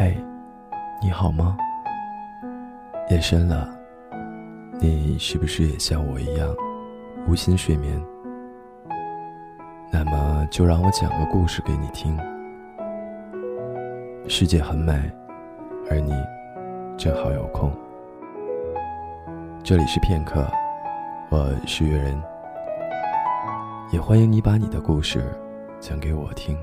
嘿，你好吗？夜深了，你是不是也像我一样无心睡眠？那么就让我讲个故事给你听。世界很美，而你正好有空。这里是片刻，我是月人，也欢迎你把你的故事讲给我听。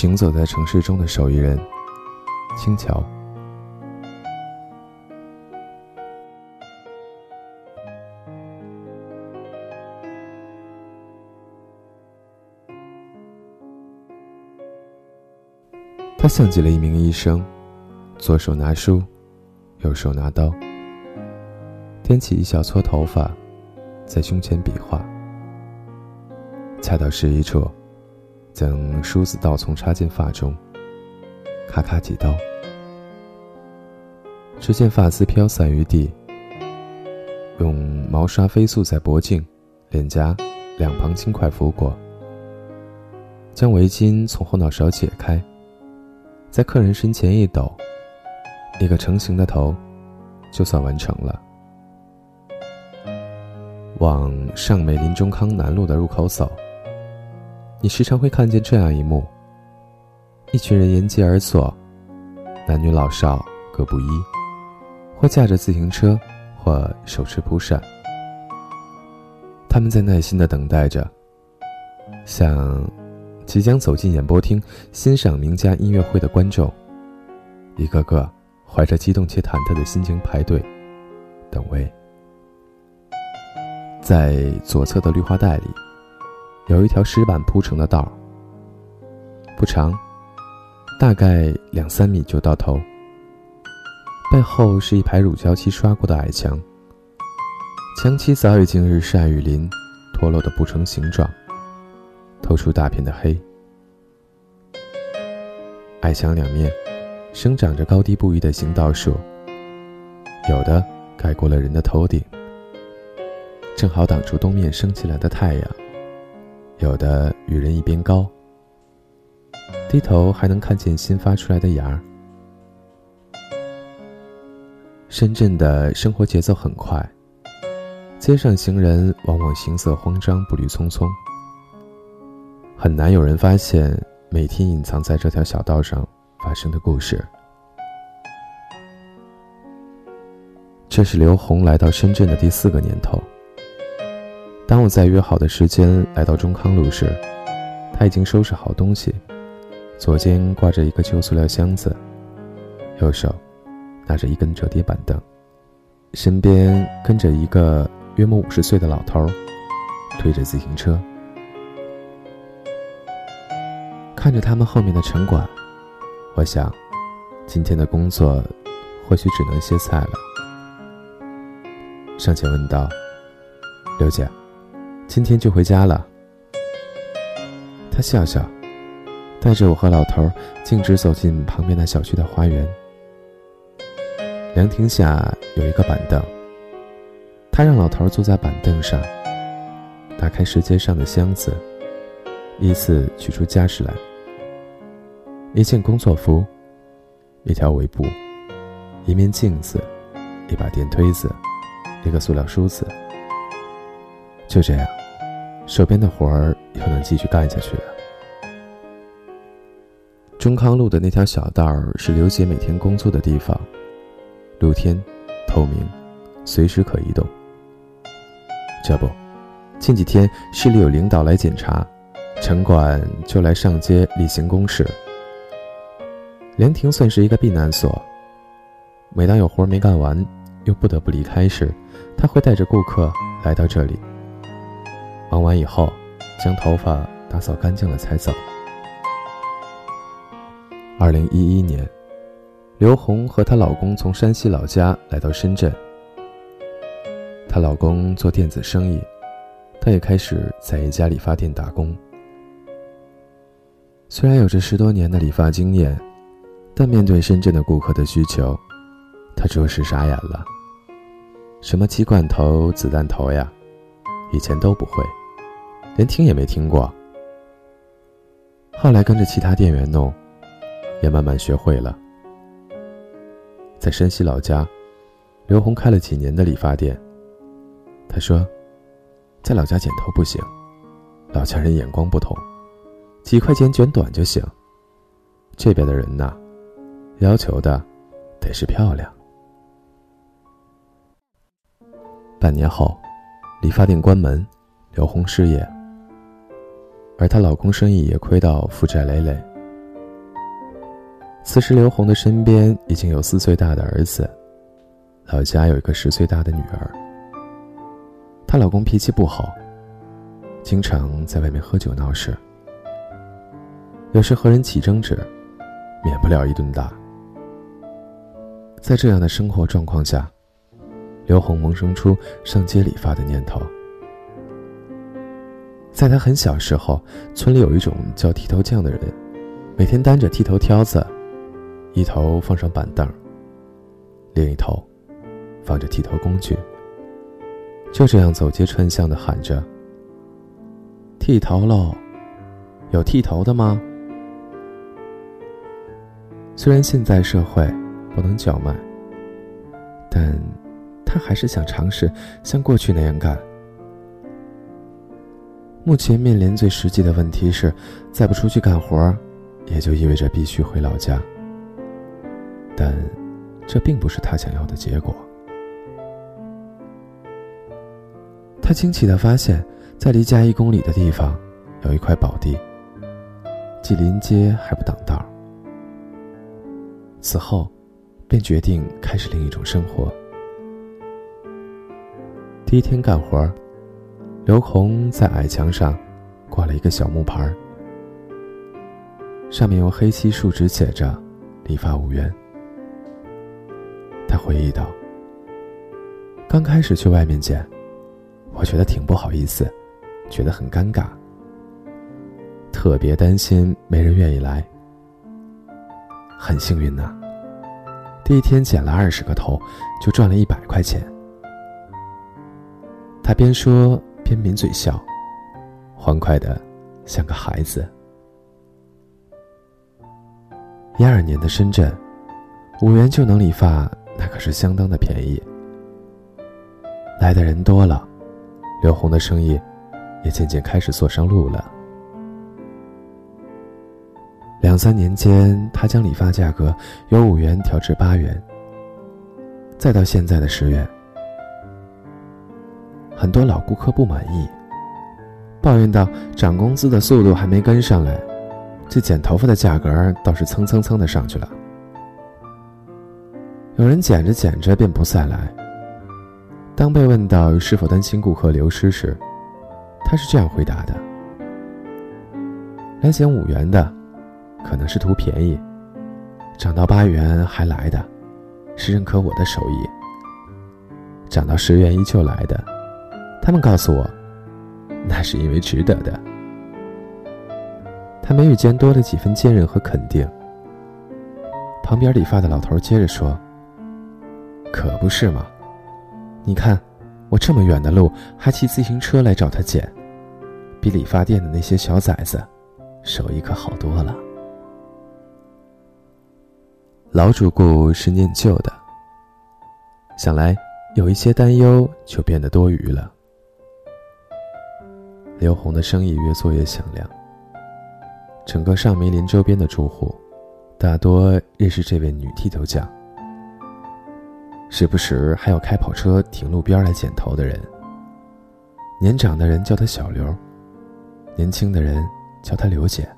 行走在城市中的手艺人，轻巧。他像极了一名医生，左手拿书，右手拿刀，掂起一小撮头发，在胸前比划，恰到适宜处。将梳子倒从插进发中，咔咔几刀。只见发丝飘散于地，用毛刷飞速在脖颈、脸颊两旁轻快拂过，将围巾从后脑勺解开，在客人身前一抖，一个成型的头就算完成了。往上美林中康南路的入口走。你时常会看见这样一幕：一群人沿街而坐，男女老少各不一，或驾着自行车，或手持蒲扇。他们在耐心的等待着，像即将走进演播厅欣赏名家音乐会的观众，一个个怀着激动且忐忑的心情排队等位。在左侧的绿化带里。有一条石板铺成的道不长，大概两三米就到头。背后是一排乳胶漆刷过的矮墙，墙漆早已经日晒雨淋，脱落的不成形状，透出大片的黑。矮墙两面生长着高低不一的行道树，有的盖过了人的头顶，正好挡住东面升起来的太阳。有的与人一边高，低头还能看见新发出来的芽儿。深圳的生活节奏很快，街上行人往往行色慌张，步履匆匆，很难有人发现每天隐藏在这条小道上发生的故事。这是刘红来到深圳的第四个年头。当我在约好的时间来到中康路时，他已经收拾好东西，左肩挂着一个旧塑料箱子，右手拿着一根折叠板凳，身边跟着一个约莫五十岁的老头，推着自行车。看着他们后面的城管，我想，今天的工作或许只能歇菜了。上前问道：“刘姐。”今天就回家了。他笑笑，带着我和老头径直走进旁边那小区的花园。凉亭下有一个板凳，他让老头坐在板凳上，打开石阶上的箱子，依次取出家什来：一件工作服，一条围布，一面镜子，一把电推子，一个塑料梳子。就这样。手边的活儿又能继续干下去了。中康路的那条小道儿是刘姐每天工作的地方，露天、透明，随时可移动。这不，近几天市里有领导来检查，城管就来上街例行公事。凉亭算是一个避难所，每当有活没干完，又不得不离开时，他会带着顾客来到这里。忙完以后，将头发打扫干净了才走。二零一一年，刘红和她老公从山西老家来到深圳。她老公做电子生意，她也开始在一家理发店打工。虽然有着十多年的理发经验，但面对深圳的顾客的需求，他着实傻眼了。什么鸡罐头、子弹头呀，以前都不会，连听也没听过。后来跟着其他店员弄，也慢慢学会了。在山西老家，刘红开了几年的理发店。他说，在老家剪头不行，老家人眼光不同，几块钱卷短就行。这边的人呐，要求的得是漂亮。半年后，理发店关门，刘红失业，而她老公生意也亏到负债累累。此时，刘红的身边已经有四岁大的儿子，老家有一个十岁大的女儿。她老公脾气不好，经常在外面喝酒闹事，有时和人起争执。免不了一顿打。在这样的生活状况下，刘红萌生出上街理发的念头。在他很小时候，村里有一种叫剃头匠的人，每天担着剃头挑子，一头放上板凳，另一头放着剃头工具，就这样走街串巷的喊着：“剃头喽，有剃头的吗？”虽然现在社会不能叫卖，但他还是想尝试像过去那样干。目前面临最实际的问题是，再不出去干活，也就意味着必须回老家。但这并不是他想要的结果。他惊奇的发现，在离家一公里的地方，有一块宝地，既临街还不挡道。此后，便决定开始另一种生活。第一天干活，刘红在矮墙上挂了一个小木牌上面用黑漆竖直写着“理发五元”。他回忆道：“刚开始去外面剪，我觉得挺不好意思，觉得很尴尬，特别担心没人愿意来。”很幸运呢，第一天剪了二十个头，就赚了一百块钱。他边说边抿嘴笑，欢快的像个孩子。一二年的深圳，五元就能理发，那可是相当的便宜。来的人多了，刘红的生意也渐渐开始做上路了。两三年间，他将理发价格由五元调至八元。再到现在的十元，很多老顾客不满意，抱怨道：“涨工资的速度还没跟上来，这剪头发的价格倒是蹭蹭蹭的上去了。”有人剪着剪着便不再来。当被问到是否担心顾客流失时，他是这样回答的：“来剪五元的。”可能是图便宜，涨到八元还来的，是认可我的手艺；涨到十元依旧来的，他们告诉我，那是因为值得的。他眉宇间多了几分坚韧和肯定。旁边理发的老头接着说：“可不是嘛，你看，我这么远的路还骑自行车来找他剪，比理发店的那些小崽子，手艺可好多了。”老主顾是念旧的，想来有一些担忧就变得多余了。刘红的生意越做越响亮，整个上梅林周边的住户大多认识这位女剃头匠，时不时还有开跑车停路边来剪头的人。年长的人叫她小刘，年轻的人叫她刘姐。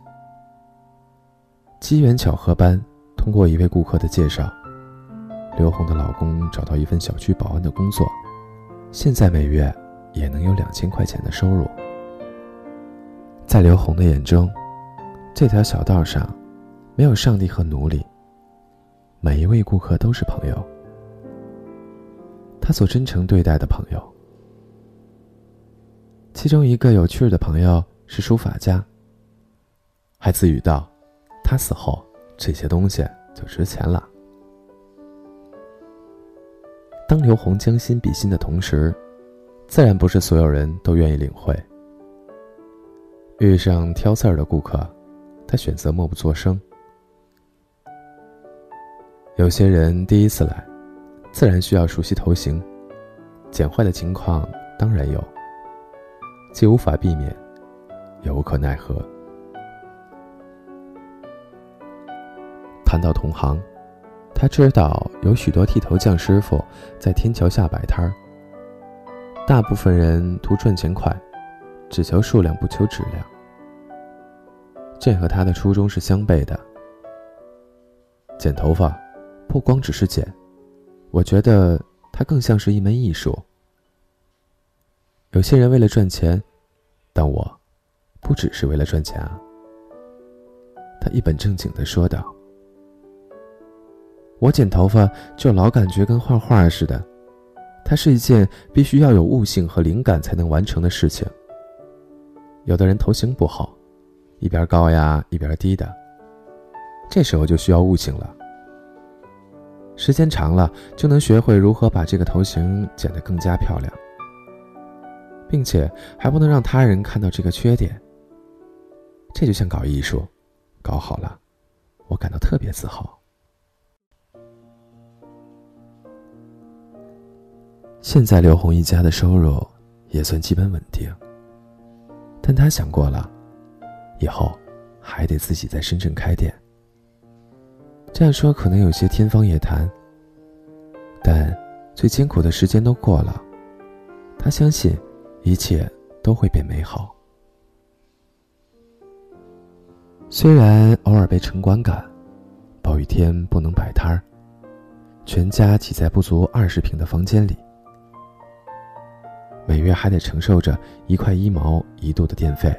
机缘巧合般。通过一位顾客的介绍，刘红的老公找到一份小区保安的工作，现在每月也能有两千块钱的收入。在刘红的眼中，这条小道上没有上帝和奴隶，每一位顾客都是朋友，他所真诚对待的朋友。其中一个有趣的朋友是书法家，还自语道：“他死后。”这些东西就值钱了。当刘红将心比心的同时，自然不是所有人都愿意领会。遇上挑刺儿的顾客，他选择默不作声。有些人第一次来，自然需要熟悉头型，剪坏的情况当然有，既无法避免，也无可奈何。谈到同行，他知道有许多剃头匠师傅在天桥下摆摊儿。大部分人图赚钱快，只求数量不求质量。这和他的初衷是相悖的。剪头发，不光只是剪，我觉得它更像是一门艺术。有些人为了赚钱，但我，不只是为了赚钱啊。他一本正经的说道。我剪头发就老感觉跟画画似的，它是一件必须要有悟性和灵感才能完成的事情。有的人头型不好，一边高呀一边低的，这时候就需要悟性了。时间长了，就能学会如何把这个头型剪得更加漂亮，并且还不能让他人看到这个缺点。这就像搞艺术，搞好了，我感到特别自豪。现在刘红一家的收入也算基本稳定，但他想过了，以后还得自己在深圳开店。这样说可能有些天方夜谭，但最艰苦的时间都过了，他相信一切都会变美好。虽然偶尔被城管赶，暴雨天不能摆摊儿，全家挤在不足二十平的房间里。每月还得承受着一块一毛一度的电费，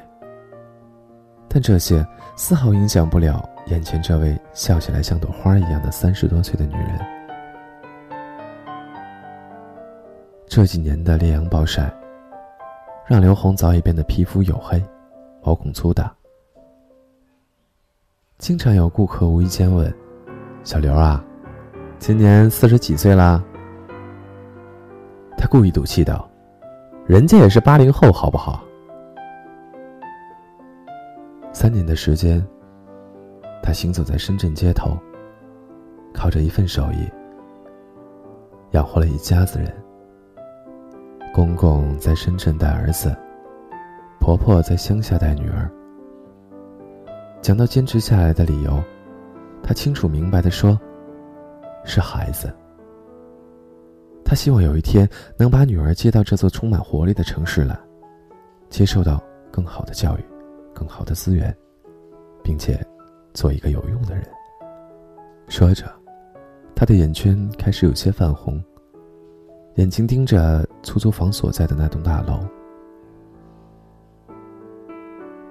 但这些丝毫影响不了眼前这位笑起来像朵花一样的三十多岁的女人。这几年的烈阳暴晒，让刘红早已变得皮肤黝黑，毛孔粗大。经常有顾客无意间问：“小刘啊，今年四十几岁啦？”他故意赌气道。人家也是八零后，好不好？三年的时间，他行走在深圳街头，靠着一份手艺，养活了一家子人。公公在深圳带儿子，婆婆在乡下带女儿。讲到坚持下来的理由，他清楚明白的说：“是孩子。”他希望有一天能把女儿接到这座充满活力的城市来，接受到更好的教育，更好的资源，并且做一个有用的人。说着，他的眼圈开始有些泛红，眼睛盯着出租房所在的那栋大楼。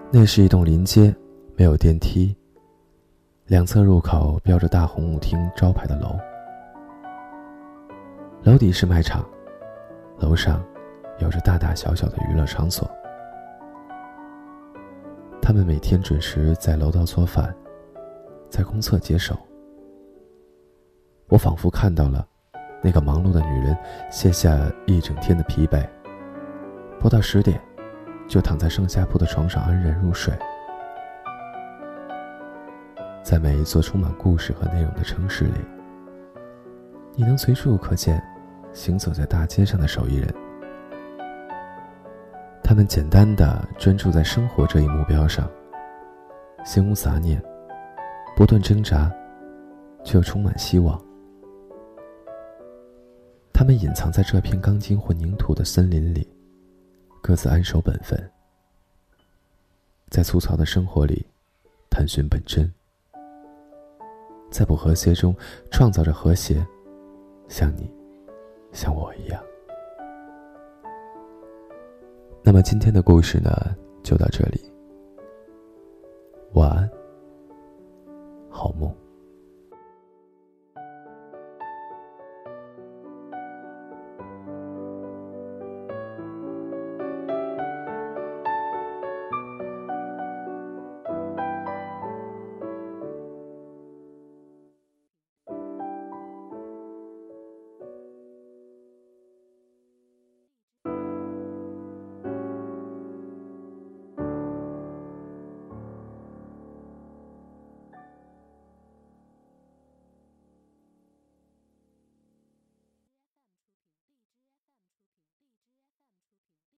那是一栋临街、没有电梯、两侧入口标着大红舞厅招牌的楼。楼底是卖场，楼上有着大大小小的娱乐场所。他们每天准时在楼道做饭，在公厕解手。我仿佛看到了那个忙碌的女人卸下一整天的疲惫，不到十点就躺在上下铺的床上安然入睡。在每一座充满故事和内容的城市里，你能随处可见。行走在大街上的手艺人，他们简单的专注在生活这一目标上，心无杂念，不断挣扎，却又充满希望。他们隐藏在这片钢筋混凝土的森林里，各自安守本分，在粗糙的生活里探寻本真，在不和谐中创造着和谐，像你。像我一样。那么今天的故事呢，就到这里。晚安，好梦。